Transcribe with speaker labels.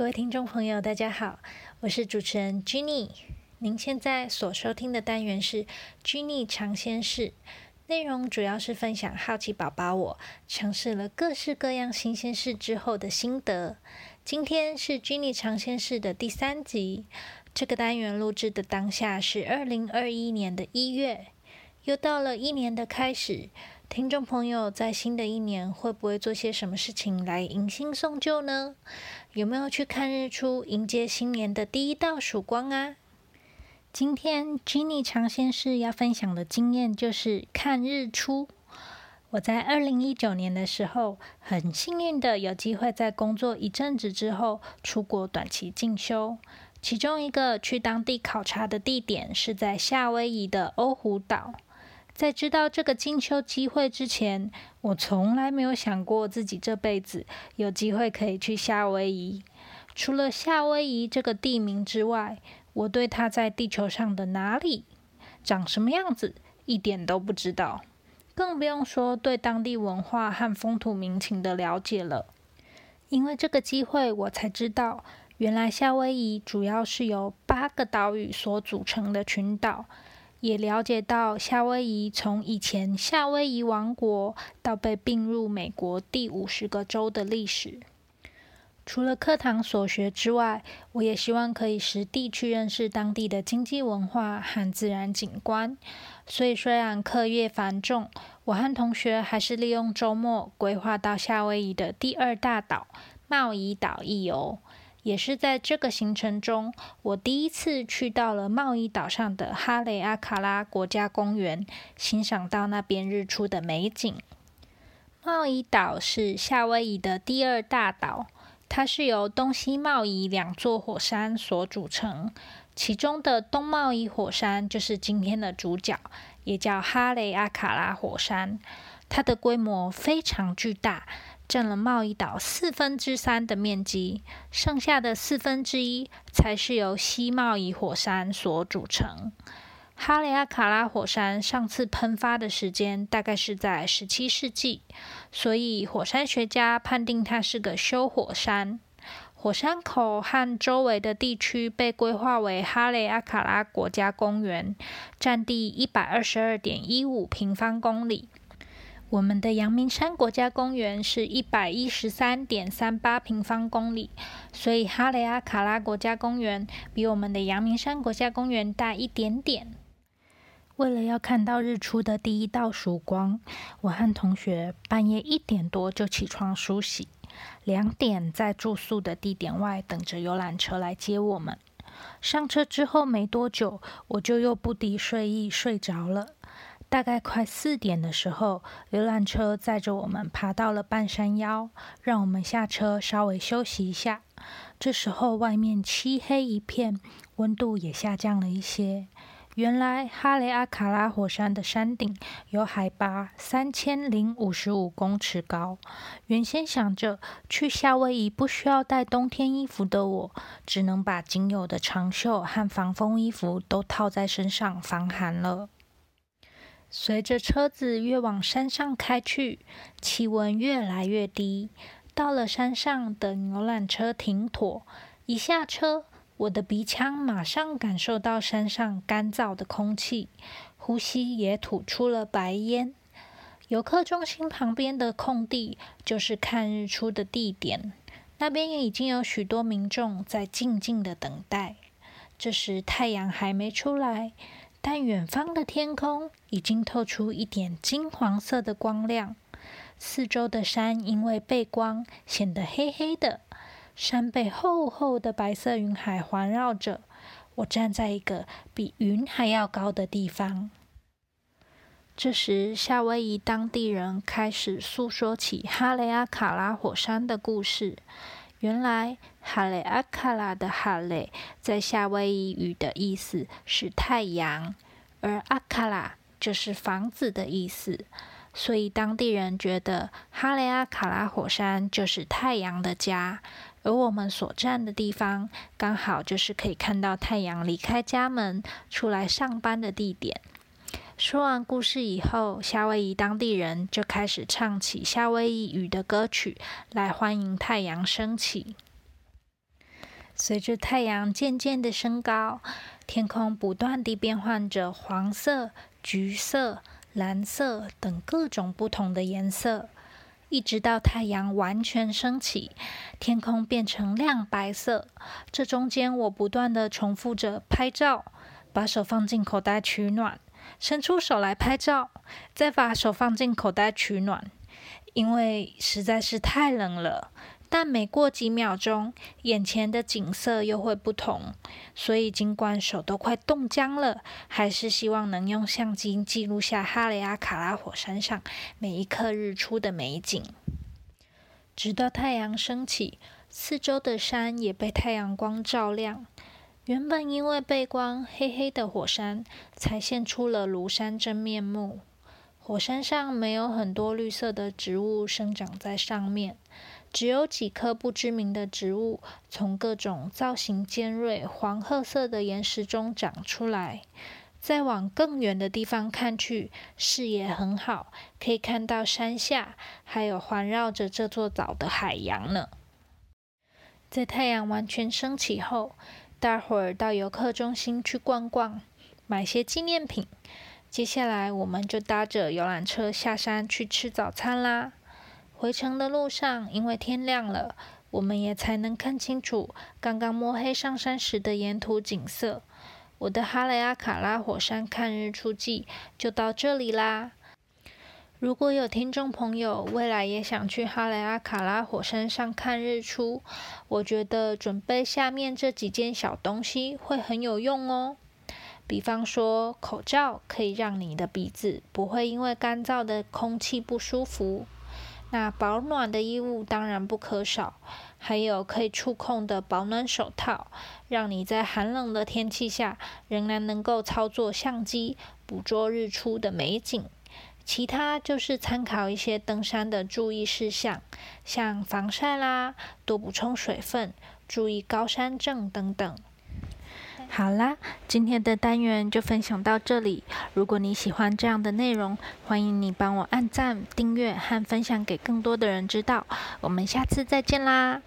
Speaker 1: 各位听众朋友，大家好，我是主持人 Jenny。您现在所收听的单元是 Jenny 尝鲜室，内容主要是分享好奇宝宝我尝试了各式各样新鲜事之后的心得。今天是 Jenny 尝鲜室的第三集。这个单元录制的当下是二零二一年的一月，又到了一年的开始。听众朋友，在新的一年会不会做些什么事情来迎新送旧呢？有没有去看日出，迎接新年的第一道曙光啊？今天 Jenny 尝鲜室要分享的经验就是看日出。我在二零一九年的时候，很幸运的有机会在工作一阵子之后出国短期进修，其中一个去当地考察的地点是在夏威夷的欧胡岛。在知道这个进修机会之前，我从来没有想过自己这辈子有机会可以去夏威夷。除了夏威夷这个地名之外，我对它在地球上的哪里、长什么样子一点都不知道，更不用说对当地文化和风土民情的了解了。因为这个机会，我才知道，原来夏威夷主要是由八个岛屿所组成的群岛。也了解到夏威夷从以前夏威夷王国到被并入美国第五十个州的历史。除了课堂所学之外，我也希望可以实地去认识当地的经济文化和自然景观。所以虽然课业繁重，我和同学还是利用周末规划到夏威夷的第二大岛茂宜岛一游。也是在这个行程中，我第一次去到了贸易岛上的哈雷阿卡拉国家公园，欣赏到那边日出的美景。贸易岛是夏威夷的第二大岛，它是由东西贸易两座火山所组成，其中的东贸易火山就是今天的主角，也叫哈雷阿卡拉火山，它的规模非常巨大。占了贸易岛四分之三的面积，剩下的四分之一才是由西贸易火山所组成。哈雷阿卡拉火山上次喷发的时间大概是在十七世纪，所以火山学家判定它是个休火山。火山口和周围的地区被规划为哈雷阿卡拉国家公园，占地一百二十二点一五平方公里。我们的阳明山国家公园是一百一十三点三八平方公里，所以哈雷阿卡拉国家公园比我们的阳明山国家公园大一点点。为了要看到日出的第一道曙光，我和同学半夜一点多就起床梳洗，两点在住宿的地点外等着游览车来接我们。上车之后没多久，我就又不敌睡意睡着了。大概快四点的时候，游览车载着我们爬到了半山腰，让我们下车稍微休息一下。这时候外面漆黑一片，温度也下降了一些。原来哈雷阿卡拉火山的山顶有海拔三千零五十五公尺高。原先想着去夏威夷不需要带冬天衣服的我，只能把仅有的长袖和防风衣服都套在身上防寒了。随着车子越往山上开去，气温越来越低。到了山上，等游览车停妥，一下车，我的鼻腔马上感受到山上干燥的空气，呼吸也吐出了白烟。游客中心旁边的空地就是看日出的地点，那边也已经有许多民众在静静的等待。这时太阳还没出来。但远方的天空已经透出一点金黄色的光亮，四周的山因为背光显得黑黑的，山被厚厚的白色云海环绕着。我站在一个比云还要高的地方。这时，夏威夷当地人开始诉说起哈雷阿卡拉火山的故事。原来，哈雷阿卡拉的哈雷在夏威夷语的意思是太阳，而阿卡拉就是房子的意思，所以当地人觉得哈雷阿卡拉火山就是太阳的家，而我们所站的地方刚好就是可以看到太阳离开家门出来上班的地点。说完故事以后，夏威夷当地人就开始唱起夏威夷语的歌曲，来欢迎太阳升起。随着太阳渐渐的升高，天空不断地变换着黄色、橘色、蓝色等各种不同的颜色，一直到太阳完全升起，天空变成亮白色。这中间，我不断的重复着拍照，把手放进口袋取暖，伸出手来拍照，再把手放进口袋取暖，因为实在是太冷了。但每过几秒钟，眼前的景色又会不同，所以尽管手都快冻僵了，还是希望能用相机记录下哈雷阿卡拉火山上每一刻日出的美景。直到太阳升起，四周的山也被太阳光照亮。原本因为背光黑黑的火山，才现出了庐山真面目。火山上没有很多绿色的植物生长在上面。只有几棵不知名的植物从各种造型尖锐、黄褐色的岩石中长出来。再往更远的地方看去，视野很好，可以看到山下还有环绕着这座岛的海洋呢。在太阳完全升起后，待会儿到游客中心去逛逛，买些纪念品。接下来，我们就搭着游览车下山去吃早餐啦。回程的路上，因为天亮了，我们也才能看清楚刚刚摸黑上山时的沿途景色。我的哈雷阿卡拉火山看日出记就到这里啦。如果有听众朋友未来也想去哈雷阿卡拉火山上看日出，我觉得准备下面这几件小东西会很有用哦。比方说，口罩可以让你的鼻子不会因为干燥的空气不舒服。那保暖的衣物当然不可少，还有可以触控的保暖手套，让你在寒冷的天气下仍然能够操作相机捕捉日出的美景。其他就是参考一些登山的注意事项，像防晒啦、多补充水分、注意高山症等等。好啦，今天的单元就分享到这里。如果你喜欢这样的内容，欢迎你帮我按赞、订阅和分享给更多的人知道。我们下次再见啦！